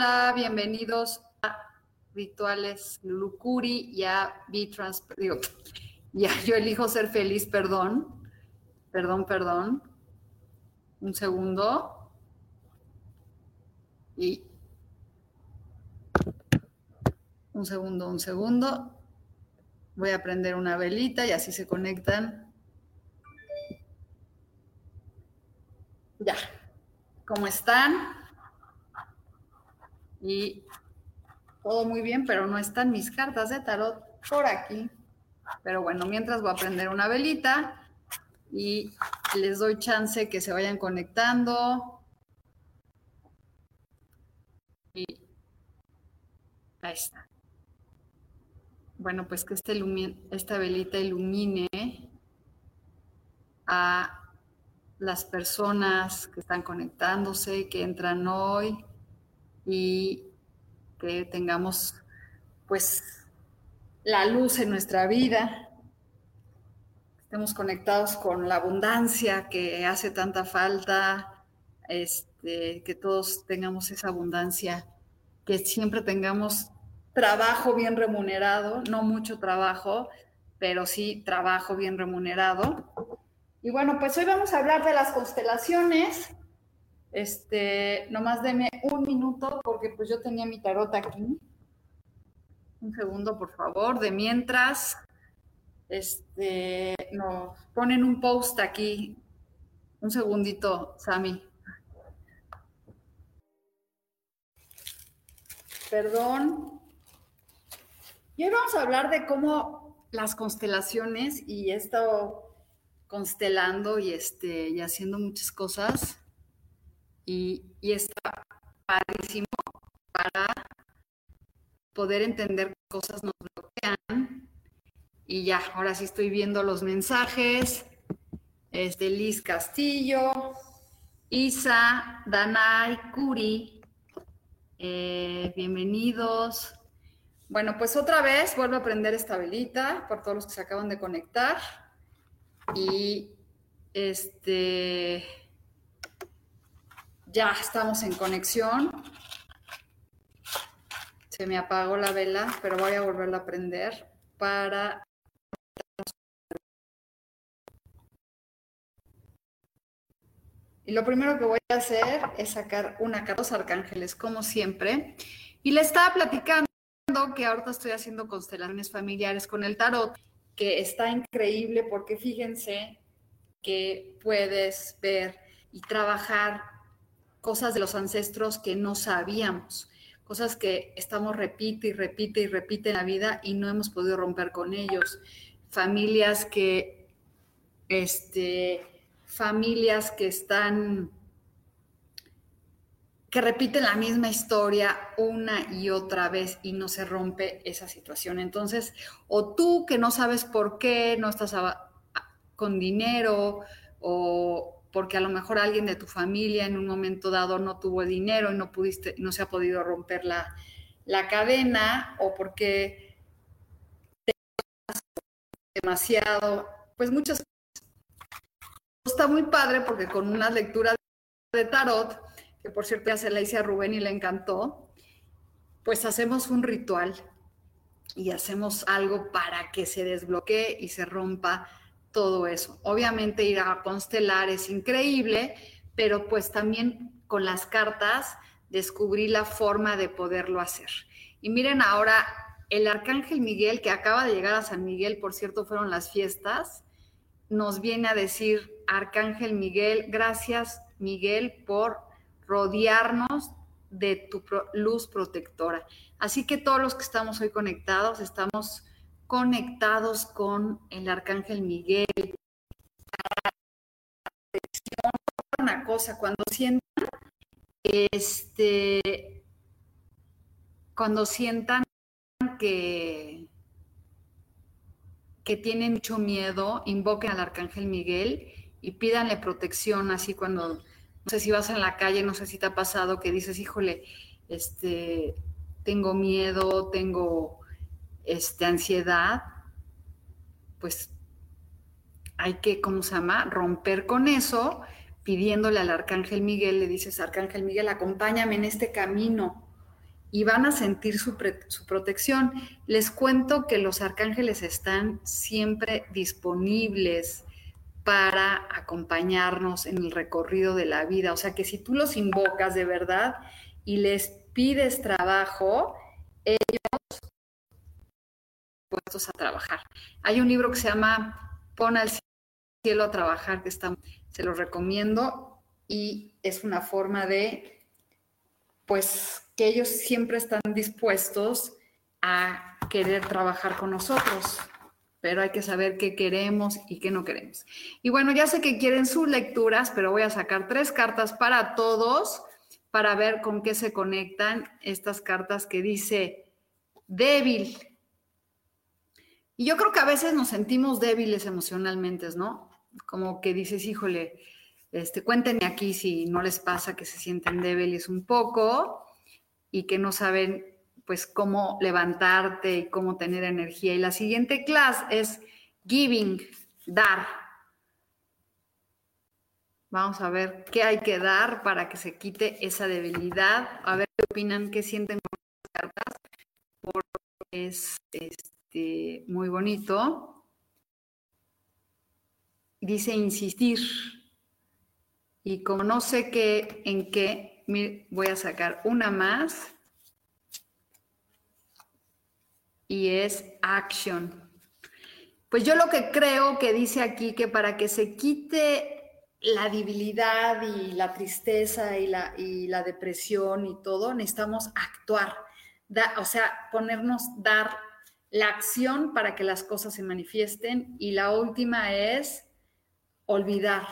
Hola, bienvenidos a Rituales Lucuri y a Trans, digo, ya yo elijo ser feliz, perdón, perdón, perdón. Un segundo. Y un segundo, un segundo. Voy a prender una velita y así se conectan. Ya. ¿Cómo están? Y todo muy bien, pero no están mis cartas de tarot por aquí. Pero bueno, mientras voy a prender una velita y les doy chance que se vayan conectando. Y ahí está. Bueno, pues que este esta velita ilumine a las personas que están conectándose, que entran hoy, y que tengamos pues la luz en nuestra vida, estemos conectados con la abundancia que hace tanta falta, este, que todos tengamos esa abundancia, que siempre tengamos trabajo bien remunerado, no mucho trabajo, pero sí trabajo bien remunerado. Y bueno, pues hoy vamos a hablar de las constelaciones, este, nomás deme un minuto porque pues yo tenía mi tarot aquí. Un segundo, por favor. De mientras, este, nos ponen un post aquí. Un segundito, Sami. Perdón. Y hoy vamos a hablar de cómo las constelaciones y he estado constelando y, este, y haciendo muchas cosas y, está padrísimo para poder entender qué cosas nos bloquean. Y ya, ahora sí estoy viendo los mensajes. Este, Liz Castillo, Isa, Danay, Curi, eh, bienvenidos. Bueno, pues otra vez vuelvo a prender esta velita por todos los que se acaban de conectar. Y este ya estamos en conexión. Se me apagó la vela, pero voy a volverla a prender para... Y lo primero que voy a hacer es sacar una carta los arcángeles, como siempre. Y le estaba platicando que ahorita estoy haciendo constelaciones familiares con el tarot, que está increíble porque fíjense que puedes ver y trabajar cosas de los ancestros que no sabíamos, cosas que estamos repite y repite y repite en la vida y no hemos podido romper con ellos. Familias que, este, familias que están, que repiten la misma historia una y otra vez y no se rompe esa situación. Entonces, o tú que no sabes por qué no estás con dinero o porque a lo mejor alguien de tu familia en un momento dado no tuvo dinero y no pudiste, no se ha podido romper la, cadena, o porque te demasiado, pues muchas cosas. Está muy padre porque con una lectura de tarot, que por cierto ya se la hice a Rubén y le encantó, pues hacemos un ritual y hacemos algo para que se desbloquee y se rompa todo eso. Obviamente ir a constelar es increíble, pero pues también con las cartas descubrí la forma de poderlo hacer. Y miren ahora, el arcángel Miguel, que acaba de llegar a San Miguel, por cierto, fueron las fiestas, nos viene a decir, arcángel Miguel, gracias Miguel por rodearnos de tu luz protectora. Así que todos los que estamos hoy conectados, estamos conectados con el arcángel Miguel. Una cosa, cuando sientan, este, cuando sientan que, que tienen mucho miedo, invoquen al arcángel Miguel y pídanle protección, así cuando, no sé si vas en la calle, no sé si te ha pasado que dices, híjole, este, tengo miedo, tengo este, ansiedad, pues hay que, ¿cómo se llama?, romper con eso, pidiéndole al arcángel Miguel, le dices, arcángel Miguel, acompáñame en este camino y van a sentir su, su, protección. Les cuento que los arcángeles están siempre disponibles para acompañarnos en el recorrido de la vida. O sea que si tú los invocas de verdad y les pides trabajo, ellos puestos a trabajar. Hay un libro que se llama Pon al cielo a trabajar, que está, se lo recomiendo y es una forma de, pues, que ellos siempre están dispuestos a querer trabajar con nosotros pero hay que saber qué queremos y qué no queremos. Y bueno, ya sé que quieren sus lecturas, pero voy a sacar tres cartas para todos para ver con qué se conectan estas cartas que dice débil. Y yo creo que a veces nos sentimos débiles emocionalmente, ¿no? Como que dices, híjole, este, cuéntenme aquí si no les pasa que se sienten débiles un poco y que no saben pues cómo levantarte y cómo tener energía. Y la siguiente clase es giving, dar. Vamos a ver qué hay que dar para que se quite esa debilidad. A ver qué opinan, qué sienten con las cartas. Porque es este, muy bonito. Dice insistir. Y como no sé qué, en qué, voy a sacar una más y es action. Pues yo lo que creo que dice aquí que para que se quite la debilidad y la tristeza y la, y la depresión y todo, necesitamos actuar, o sea, ponernos, dar la acción para que las cosas se manifiesten. Y la última es olvidar,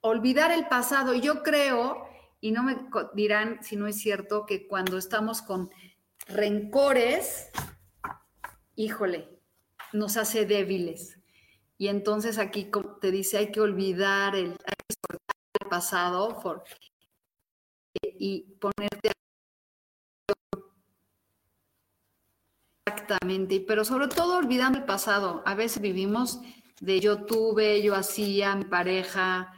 olvidar el pasado. Yo creo, y no me dirán si no es cierto, que cuando estamos con rencores, híjole, nos hace débiles. Y entonces aquí te dice, hay que olvidar el, pasado y ponerte exactamente, pero sobre todo olvidando el pasado. A veces vivimos de yo tuve, yo hacía, mi pareja.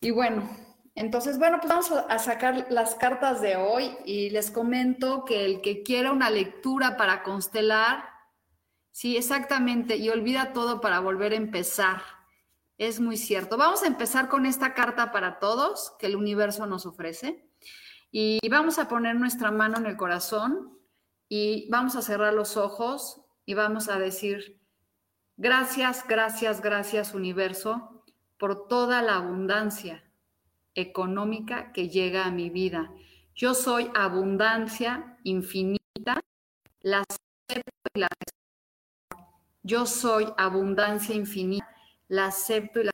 Y bueno, entonces, bueno, pues vamos a sacar las cartas de hoy y les comento que el que quiera una lectura para constelar, sí, exactamente, y olvida todo para volver a empezar. Es muy cierto. Vamos a empezar con esta carta para todos que el universo nos ofrece y vamos a poner nuestra mano en el corazón y vamos a cerrar los ojos y vamos a decir, gracias, gracias, gracias universo por toda la abundancia económica que llega a mi vida. Yo soy abundancia infinita, la acepto y la Yo soy abundancia infinita, la acepto y la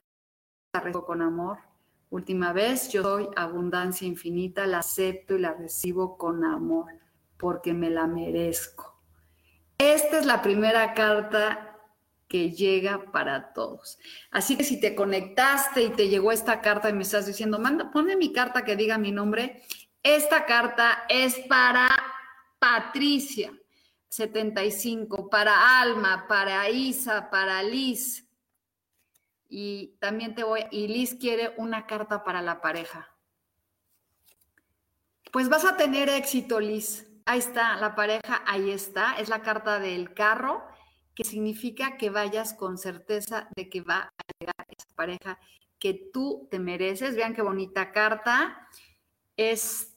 recibo con amor. Última vez, yo soy abundancia infinita, la acepto y la recibo con amor, porque me la merezco. Esta es la primera carta que llega para todos. Así que si te conectaste y te llegó esta carta y me estás diciendo, manda, ponme mi carta que diga mi nombre, esta carta es para Patricia, 75, para Alma, para Isa, para Liz. Y también te voy, y Liz quiere una carta para la pareja. Pues vas a tener éxito, Liz. Ahí está, la pareja, ahí está. Es la carta del carro que significa que vayas con certeza de que va a llegar esa pareja que tú te mereces. Vean qué bonita carta. es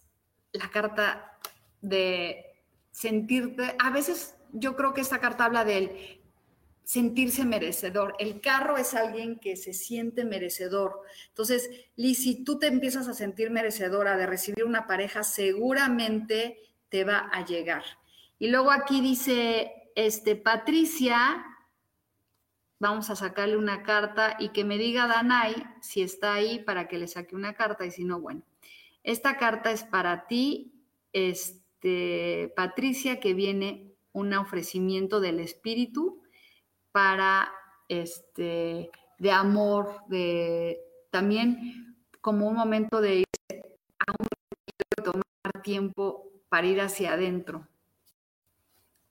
la carta de sentirte, a veces yo creo que esta carta habla del sentirse merecedor. El carro es alguien que se siente merecedor. Entonces, Liz, si tú te empiezas a sentir merecedora de recibir una pareja, seguramente te va a llegar. Y luego aquí dice, este, Patricia, vamos a sacarle una carta y que me diga Danai si está ahí para que le saque una carta y si no, bueno. Esta carta es para ti, este, Patricia, que viene un ofrecimiento del espíritu para este de amor, de también como un momento de irse a un tomar tiempo para ir hacia adentro.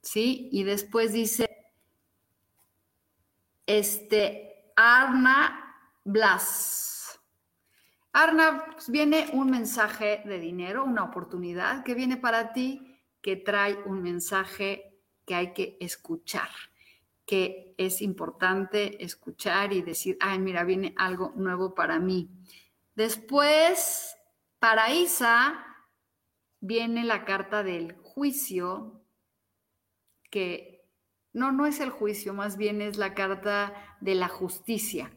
¿Sí? Y después dice este Arna Blas. Arna, pues, viene un mensaje de dinero, una oportunidad que viene para ti, que trae un mensaje que hay que escuchar que es importante escuchar y decir, ay, mira, viene algo nuevo para mí. Después, para Isa, viene la carta del juicio, que no, no es el juicio, más bien es la carta de la justicia,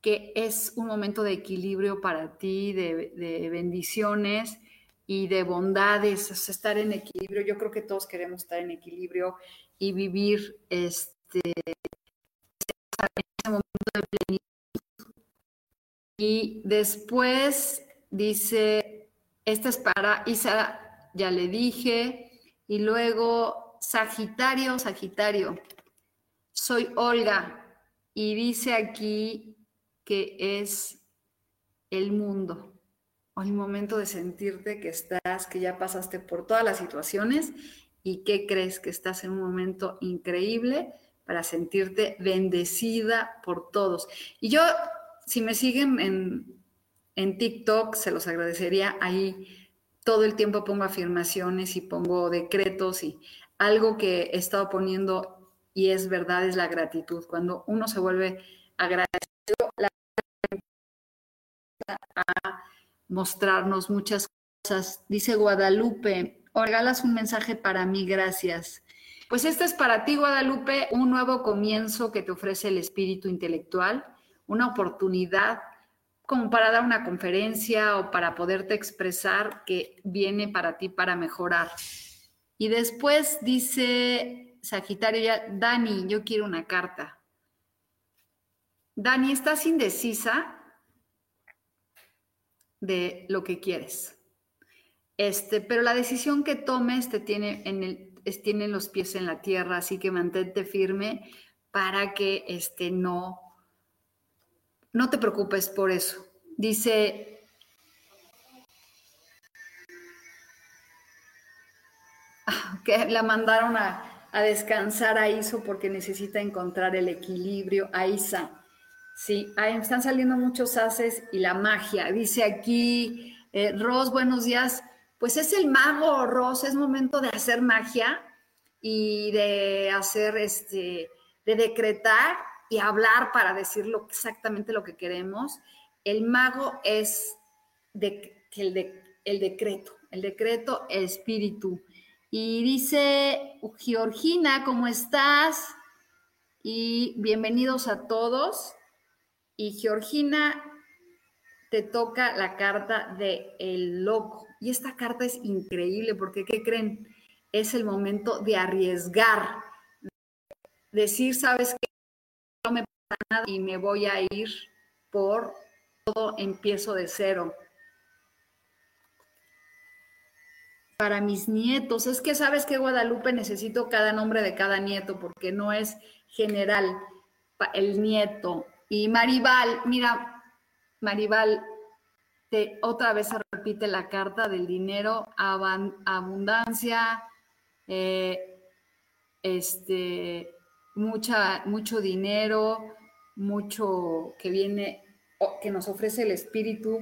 que es un momento de equilibrio para ti, de, bendiciones y de bondades, estar en equilibrio. Yo creo que todos queremos estar en equilibrio y vivir este ese momento de plenitud. Y después dice, esta es para Isa, ya le dije, y luego Sagitario, Sagitario, soy Olga, y dice aquí que es el mundo, o el momento de sentirte que estás, que ya pasaste por todas las situaciones y que crees que estás en un momento increíble para sentirte bendecida por todos. Y yo, si me siguen en, en TikTok, se los agradecería. Ahí todo el tiempo pongo afirmaciones y pongo decretos y algo que he estado poniendo y es verdad, es la gratitud. Cuando uno se vuelve agradecido, la a mostrarnos muchas cosas. Dice Guadalupe, regalas un mensaje para mí, gracias. Pues este es para ti, Guadalupe, un nuevo comienzo que te ofrece el espíritu intelectual, una oportunidad como para dar una conferencia o para poderte expresar que viene para ti para mejorar. Y después dice Sagitario ya, Dani, yo quiero una carta. Dani, estás indecisa de lo que quieres. Este, pero la decisión que tomes te tiene en el tienen los pies en la tierra, así que mantente firme para que este, no, no te preocupes por eso. Dice, que la mandaron a, a, descansar a Iso porque necesita encontrar el equilibrio. A Isa, sí, están saliendo muchos haces y la magia. Dice aquí, eh, Ros, buenos días pues es el mago, Ros, es momento de hacer magia y de hacer este, de decretar y hablar para decir exactamente lo que queremos. El mago es de, el, el decreto, el decreto espíritu. Y dice Georgina, ¿cómo estás? Y bienvenidos a todos. Y Georgina, te toca la carta de el loco. Y esta carta es increíble porque, ¿qué creen? Es el momento de arriesgar, decir, sabes pasa y me voy a ir por todo, empiezo de cero. Para mis nietos, es que sabes que Guadalupe necesito cada nombre de cada nieto porque no es general el nieto. Y Maribal, mira, Maribal, otra vez se repite la carta del dinero, abundancia, eh, este, mucha, mucho dinero, mucho que viene, que nos ofrece el espíritu.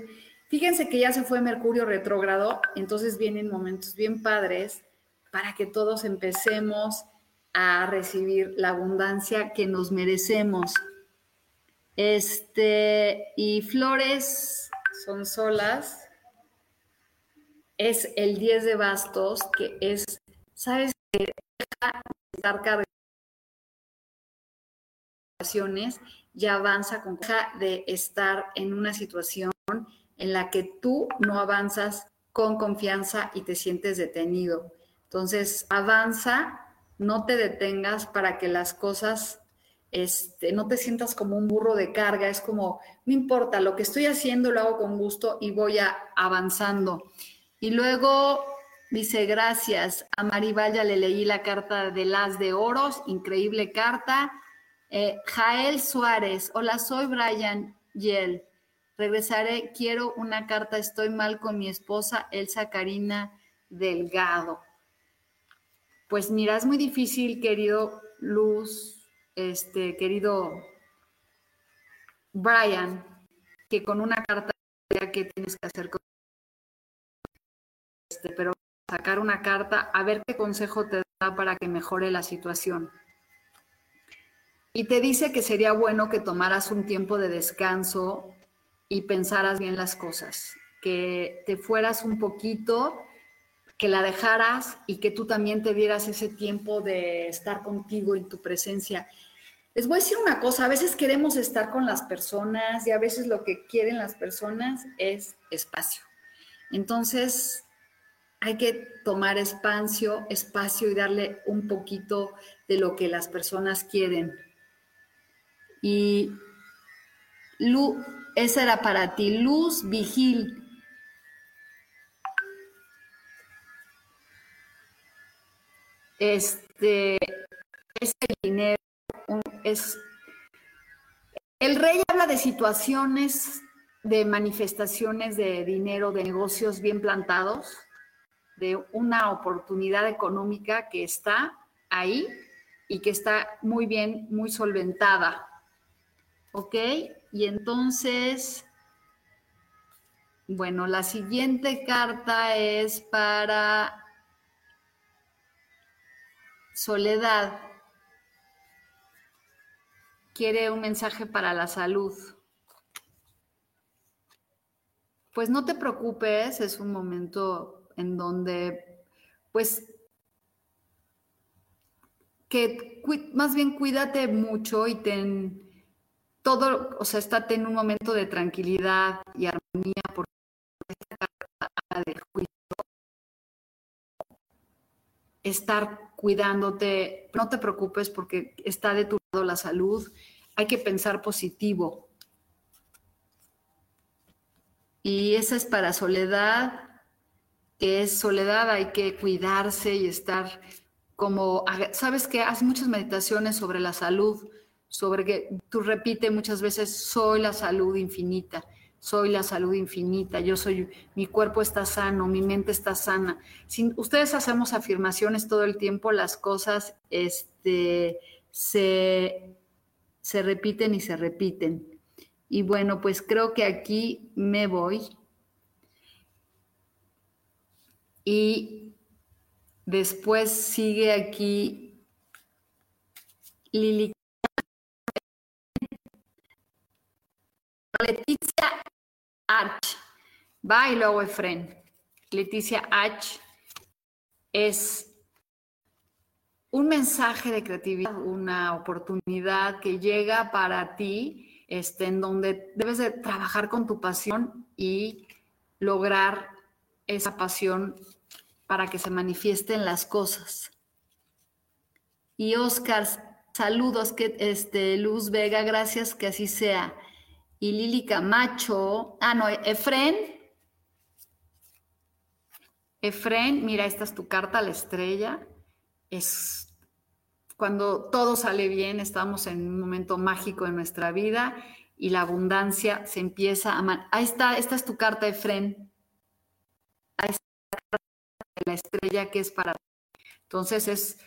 Fíjense que ya se fue Mercurio retrógrado, entonces vienen momentos bien padres para que todos empecemos a recibir la abundancia que nos merecemos. Este, y flores son solas. es el 10 de bastos, que es, ¿sabes? Deja de estar cargando y avanza con de estar en una situación en la que tú no avanzas con confianza y te sientes detenido. Entonces, avanza, no te detengas para que las cosas, este, no te sientas como un burro de carga, es como, no importa, lo que estoy haciendo lo hago con gusto y voy avanzando. Y luego dice, gracias, a Maribal ya le leí la carta de las de oros, increíble carta. Eh, Jael Suárez, hola, soy Brian Yel. Regresaré, quiero una carta, estoy mal con mi esposa Elsa Karina Delgado. Pues mira, es muy difícil, querido Luz, este, querido Brian, que con una carta que tienes que hacer con este, pero sacar una carta a ver qué consejo te da para que mejore la situación. Y te dice que sería bueno que tomaras un tiempo de descanso y pensaras bien las cosas, que te fueras un poquito, que la dejaras y que tú también te dieras ese tiempo de estar contigo en tu presencia. Les voy a decir una cosa, a veces queremos estar con las personas y a veces lo que quieren las personas es espacio. Entonces, hay que tomar espacio, espacio y darle un poquito de lo que las personas quieren. Y Lu, esa era para ti, Luz Vigil. Este, ese dinero es... El rey habla de situaciones, de manifestaciones de dinero, de negocios bien plantados, de una oportunidad económica que está ahí y que está muy bien, muy solventada. ¿Ok? Y entonces, bueno, la siguiente carta es para Soledad. Quiere un mensaje para la salud. Pues no te preocupes, es un momento en donde, pues, que más bien cuídate mucho y ten todo, o sea, estate en un momento de tranquilidad y armonía porque esta carta juicio. Estar cuidándote, no te preocupes porque está de tu lado la salud, hay que pensar positivo. Y esa es para soledad, que es soledad, hay que cuidarse y estar como, sabes que hace muchas meditaciones sobre la salud, sobre que tú repite muchas veces, soy la salud infinita, soy la salud infinita, yo soy, mi cuerpo está sano, mi mente está sana. Si ustedes hacemos afirmaciones todo el tiempo, las cosas este, se, se repiten y se repiten. Y bueno, pues creo que aquí me voy. Y después sigue aquí Lili Va y luego Efren. Leticia H. es un mensaje de creatividad, una oportunidad que llega para ti, este, en donde debes de trabajar con tu pasión y lograr esa pasión para que se manifiesten las cosas. Y Oscar, saludos, que este, Luz Vega, gracias que así sea y Lili Camacho. Ah, no, Efren. Efren, mira, esta es tu carta a la estrella. Es cuando todo sale bien, estamos en un momento mágico en nuestra vida y la abundancia se empieza a... Ahí está, esta es tu carta, Efren. Ahí está la estrella que es para... Entonces es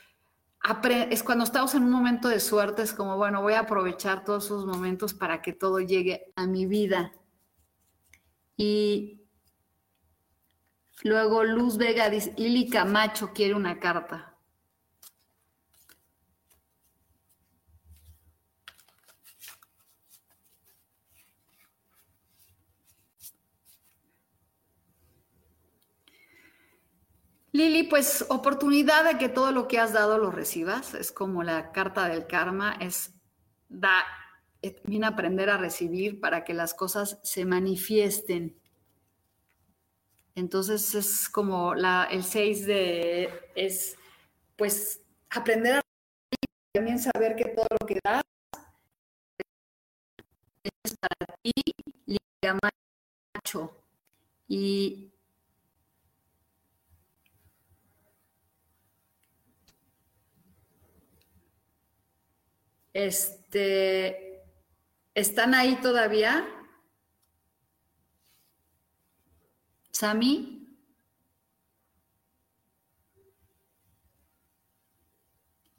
es cuando estamos en un momento de suerte, es como, bueno, voy a aprovechar todos esos momentos para que todo llegue a mi vida. Y luego Luz Vega dice, Lili Camacho quiere una carta. Lili, pues oportunidad de que todo lo que has dado lo recibas. Es como la carta del karma, es da, eh, a aprender a recibir para que las cosas se manifiesten. Entonces es como la, el 6 de, es pues aprender a también saber que todo lo que das es para ti, macho. Y este, ¿están ahí todavía? Sami.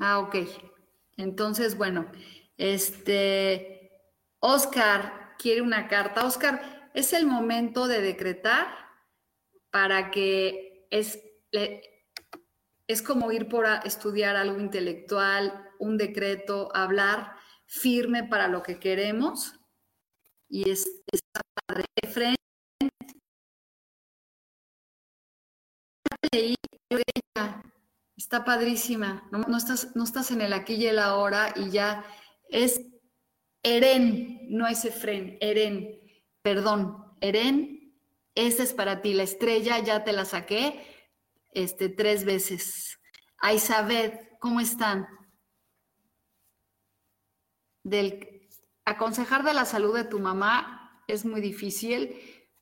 Ah, ok. Entonces, bueno, este, Oscar quiere una carta. Oscar, es el momento de decretar para que es, es como ir por a estudiar algo intelectual, un decreto, hablar firme para lo que queremos. Y es, padre. Está padrísima. No, estás, no estás en el aquí y el ahora y ya es Eren, no es Efren, Eren. Perdón, Eren, esa es para ti. La estrella ya te la saqué este, tres veces. A Isabel, ¿cómo están? Del, aconsejar de la salud de tu mamá es muy difícil,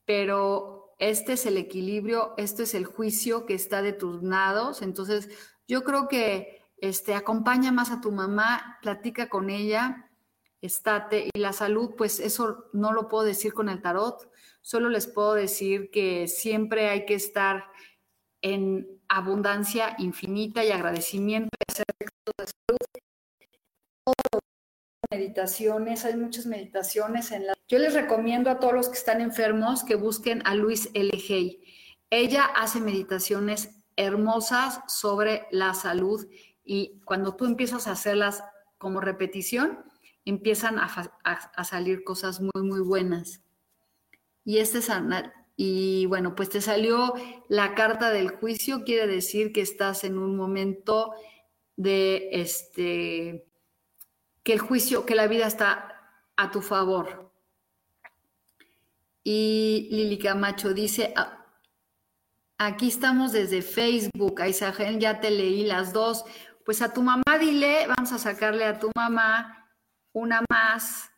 pero este es el equilibrio, este es el juicio que está de tus nados. Entonces, yo creo que este, acompaña más a tu mamá, platica con ella, estate. Y la salud, pues eso no lo puedo decir con el tarot, solo les puedo decir que siempre hay que estar en abundancia infinita y agradecimiento y hacer de salud meditaciones, hay muchas meditaciones en la... Yo les recomiendo a todos los que están enfermos que busquen a Luis L. Hay. Ella hace meditaciones hermosas sobre la salud y cuando tú empiezas a hacerlas como repetición, empiezan a, salir cosas muy, muy buenas. Y este es y bueno, pues te salió la carta del juicio, quiere decir que estás en un momento de este que el juicio, que la vida está a tu favor. Y Lili Camacho dice, ah, aquí estamos desde Facebook, Aisagen, ya te leí las dos. Pues a tu mamá dile, vamos a sacarle a tu mamá una más.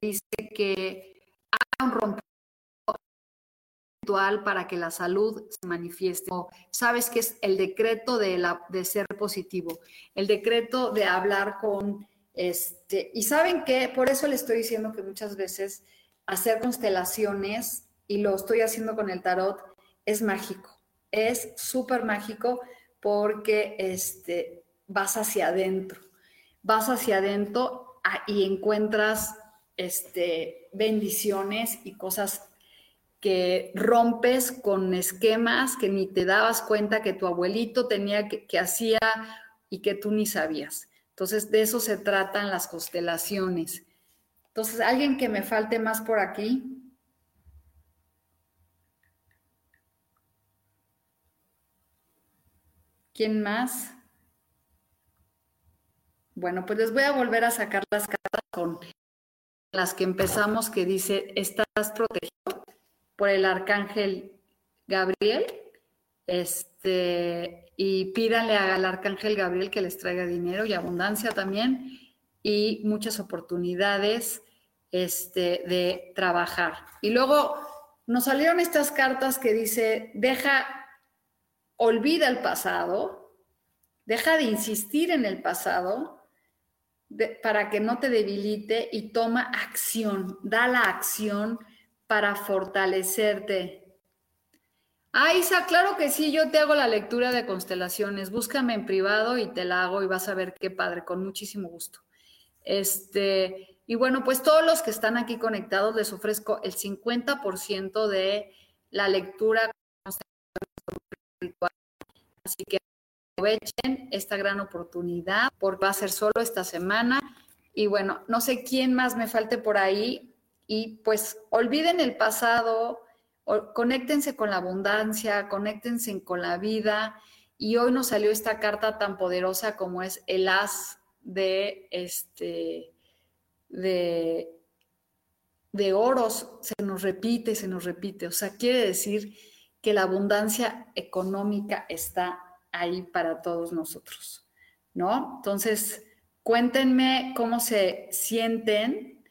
Dice que haga un rompimiento para que la salud se manifieste. Sabes que es el decreto de, la, de ser positivo, el decreto de hablar con este, y saben que por eso le estoy diciendo que muchas veces hacer constelaciones, y lo estoy haciendo con el tarot, es mágico. Es súper mágico porque este, vas hacia adentro. Vas hacia adentro y encuentras este, bendiciones y cosas que rompes con esquemas que ni te dabas cuenta que tu abuelito tenía que, que hacía y que tú ni sabías. Entonces, de eso se tratan las constelaciones. Entonces, ¿alguien que me falte más por aquí? ¿Quién más? Bueno, pues les voy a volver a sacar las cartas con las que empezamos, que dice, estás protegido por el arcángel Gabriel. Este, y pídanle al arcángel Gabriel que les traiga dinero y abundancia también y muchas oportunidades este, de trabajar. Y luego nos salieron estas cartas que dice, deja, olvida el pasado, deja de insistir en el pasado para que no te debilite y toma acción, da la acción para fortalecerte Ah, Isa, claro que sí, yo te hago la lectura de constelaciones. Búscame en privado y te la hago y vas a ver qué padre, con muchísimo gusto. Este, y bueno, pues todos los que están aquí conectados les ofrezco el 50% de la lectura Así que aprovechen esta gran oportunidad porque va a ser solo esta semana. Y bueno, no sé quién más me falte por ahí. Y pues olviden el pasado, conéctense con la abundancia, conéctense con la vida. Y hoy nos salió esta carta tan poderosa como es el as de este de, de oros. Se nos repite, se nos repite. O sea, quiere decir que la abundancia económica está ahí para todos nosotros, ¿no? Entonces, cuéntenme cómo se sienten,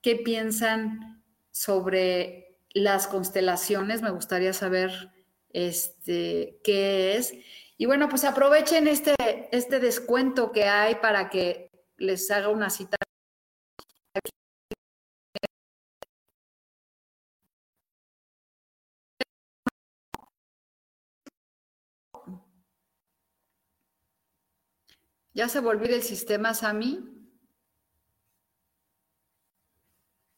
qué piensan sobre las constelaciones, me gustaría saber este, qué es. Y bueno, pues aprovechen este, este descuento que hay para que les haga una cita ¿Ya se volvió el sistema, Sami?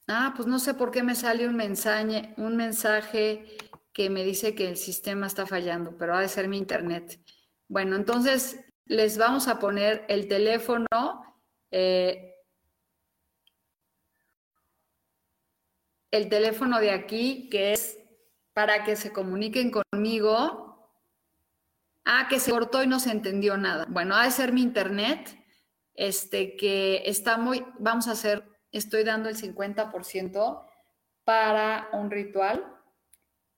Ah, pues no sé por qué me sale un mensaje, un mensaje que me dice que el sistema está fallando, pero ha de ser mi internet. Bueno, entonces les vamos a poner el teléfono. Eh, el teléfono de aquí, que es para que se comuniquen conmigo Ah, que se cortó y no se entendió nada. Bueno, ha de ser mi internet, este, que está muy, vamos a hacer, estoy dando el 50% para un ritual,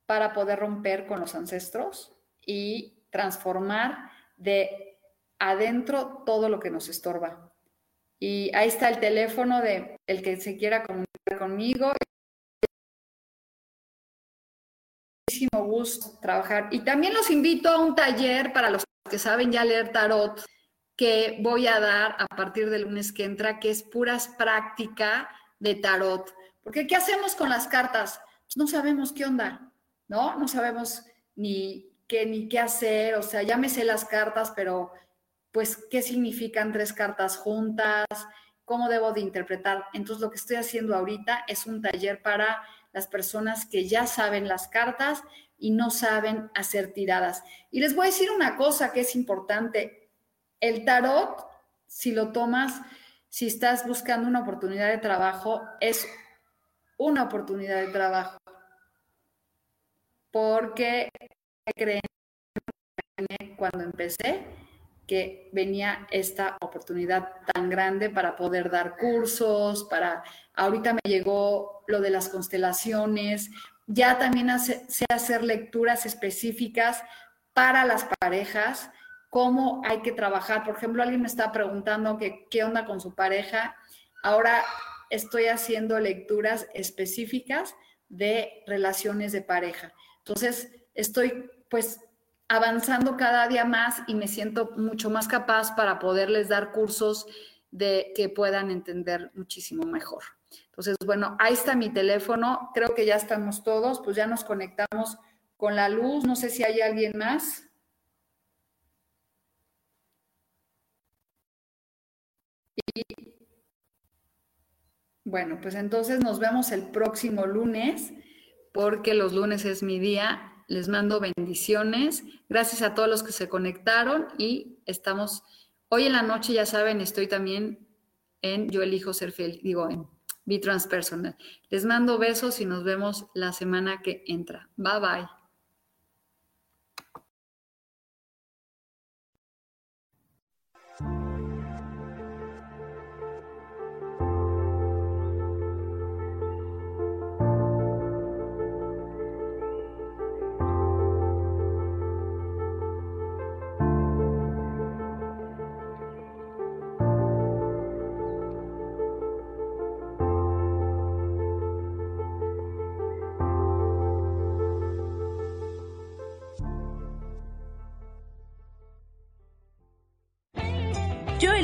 para poder romper con los ancestros y transformar de adentro todo lo que nos estorba. Y ahí está el teléfono de el que se quiera comunicar conmigo. gusto trabajar. Y también los invito a un taller para los que saben ya leer tarot que voy a dar a partir del lunes que entra, que es puras práctica de tarot. Porque ¿qué hacemos con las cartas? Pues no sabemos qué onda, ¿no? No sabemos ni qué ni qué hacer, o sea, ya me sé las cartas, pero pues qué significan tres cartas juntas, cómo debo de interpretar. Entonces lo que estoy haciendo ahorita es un taller para las personas que ya saben las cartas y no saben hacer tiradas. Y les voy a decir una cosa que es importante. El tarot, si lo tomas, si estás buscando una oportunidad de trabajo, es una oportunidad de trabajo. Porque creen cuando empecé que venía esta oportunidad tan grande para poder dar cursos, para ahorita me llegó lo de las constelaciones, ya también sé hacer lecturas específicas para las parejas, cómo hay que trabajar. Por ejemplo, alguien me está preguntando que, qué onda con su pareja. Ahora estoy haciendo lecturas específicas de relaciones de pareja. Entonces, estoy pues avanzando cada día más y me siento mucho más capaz para poderles dar cursos de que puedan entender muchísimo mejor. Entonces, bueno, ahí está mi teléfono. Creo que ya estamos todos, pues ya nos conectamos con la luz. No sé si hay alguien más. Y, bueno, pues entonces nos vemos el próximo lunes, porque los lunes es mi día les mando bendiciones. Gracias a todos los que se conectaron y estamos, hoy en la noche, ya saben, estoy también en Yo elijo ser feliz, digo, en Be Transpersonal. Les mando besos y nos vemos la semana que entra. Bye bye.